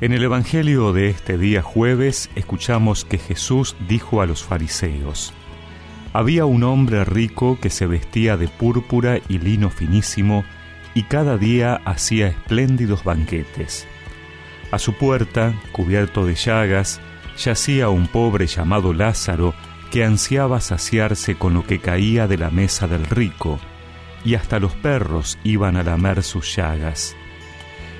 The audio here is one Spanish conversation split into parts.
En el Evangelio de este día jueves escuchamos que Jesús dijo a los fariseos, Había un hombre rico que se vestía de púrpura y lino finísimo y cada día hacía espléndidos banquetes. A su puerta, cubierto de llagas, yacía un pobre llamado Lázaro que ansiaba saciarse con lo que caía de la mesa del rico, y hasta los perros iban a lamer sus llagas.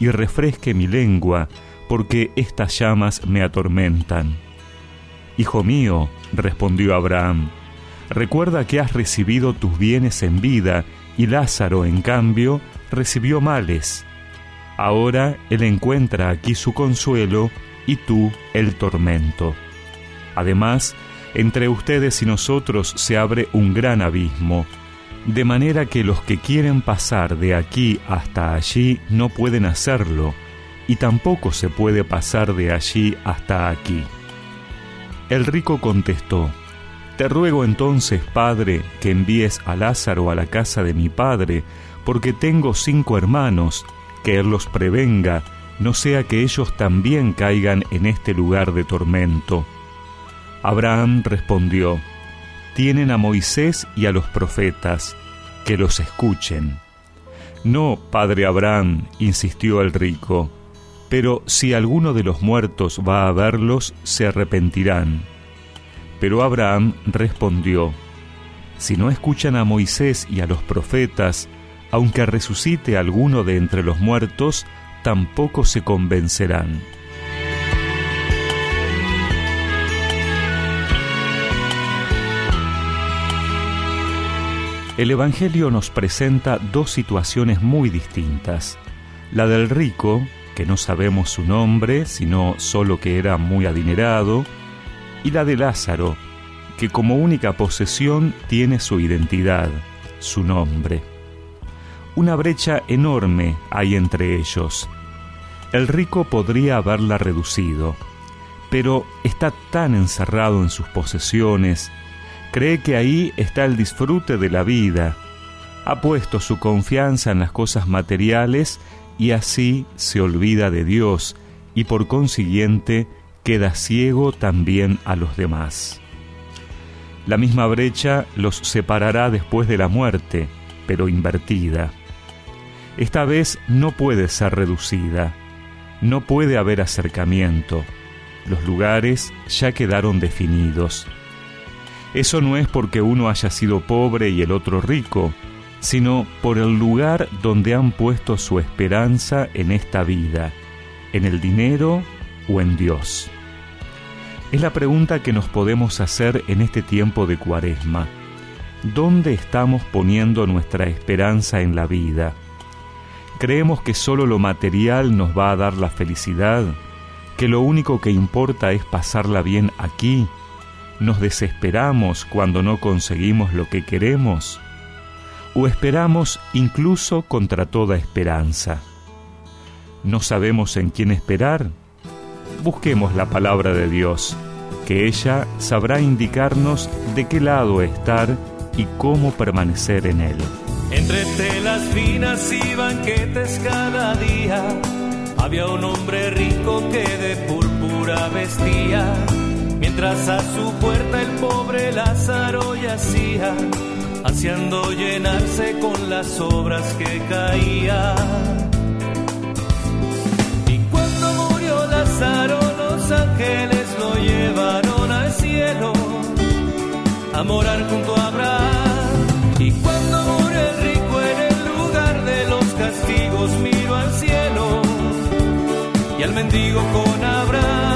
y refresque mi lengua, porque estas llamas me atormentan. Hijo mío, respondió Abraham, recuerda que has recibido tus bienes en vida, y Lázaro, en cambio, recibió males. Ahora él encuentra aquí su consuelo y tú el tormento. Además, entre ustedes y nosotros se abre un gran abismo, de manera que los que quieren pasar de aquí hasta allí no pueden hacerlo, y tampoco se puede pasar de allí hasta aquí. El rico contestó, Te ruego entonces, Padre, que envíes a Lázaro a la casa de mi Padre, porque tengo cinco hermanos, que él los prevenga, no sea que ellos también caigan en este lugar de tormento. Abraham respondió, tienen a Moisés y a los profetas, que los escuchen. No, padre Abraham, insistió el rico, pero si alguno de los muertos va a verlos, se arrepentirán. Pero Abraham respondió, Si no escuchan a Moisés y a los profetas, aunque resucite alguno de entre los muertos, tampoco se convencerán. El Evangelio nos presenta dos situaciones muy distintas. La del rico, que no sabemos su nombre, sino solo que era muy adinerado, y la de Lázaro, que como única posesión tiene su identidad, su nombre. Una brecha enorme hay entre ellos. El rico podría haberla reducido, pero está tan encerrado en sus posesiones, Cree que ahí está el disfrute de la vida. Ha puesto su confianza en las cosas materiales y así se olvida de Dios y por consiguiente queda ciego también a los demás. La misma brecha los separará después de la muerte, pero invertida. Esta vez no puede ser reducida, no puede haber acercamiento, los lugares ya quedaron definidos eso no es porque uno haya sido pobre y el otro rico, sino por el lugar donde han puesto su esperanza en esta vida, en el dinero o en Dios. Es la pregunta que nos podemos hacer en este tiempo de cuaresma. ¿Dónde estamos poniendo nuestra esperanza en la vida? ¿Creemos que solo lo material nos va a dar la felicidad? ¿Que lo único que importa es pasarla bien aquí ¿Nos desesperamos cuando no conseguimos lo que queremos? ¿O esperamos incluso contra toda esperanza? ¿No sabemos en quién esperar? Busquemos la palabra de Dios, que ella sabrá indicarnos de qué lado estar y cómo permanecer en él. Entre telas finas y banquetes cada día, había un hombre rico que de púrpura vestía mientras a su puerta el pobre Lázaro yacía, haciendo llenarse con las obras que caían. Y cuando murió Lázaro, los ángeles lo llevaron al cielo a morar junto a Abraham. Y cuando murió el rico en el lugar de los castigos, miró al cielo y al mendigo con Abraham.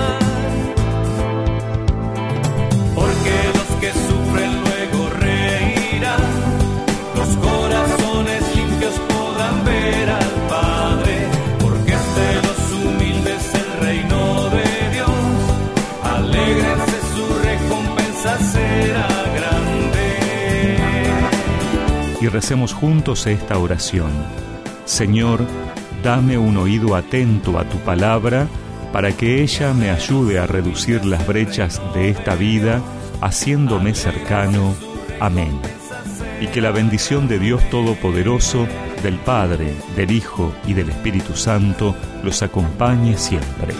Y recemos juntos esta oración. Señor, dame un oído atento a tu palabra para que ella me ayude a reducir las brechas de esta vida, haciéndome cercano. Amén. Y que la bendición de Dios Todopoderoso, del Padre, del Hijo y del Espíritu Santo los acompañe siempre.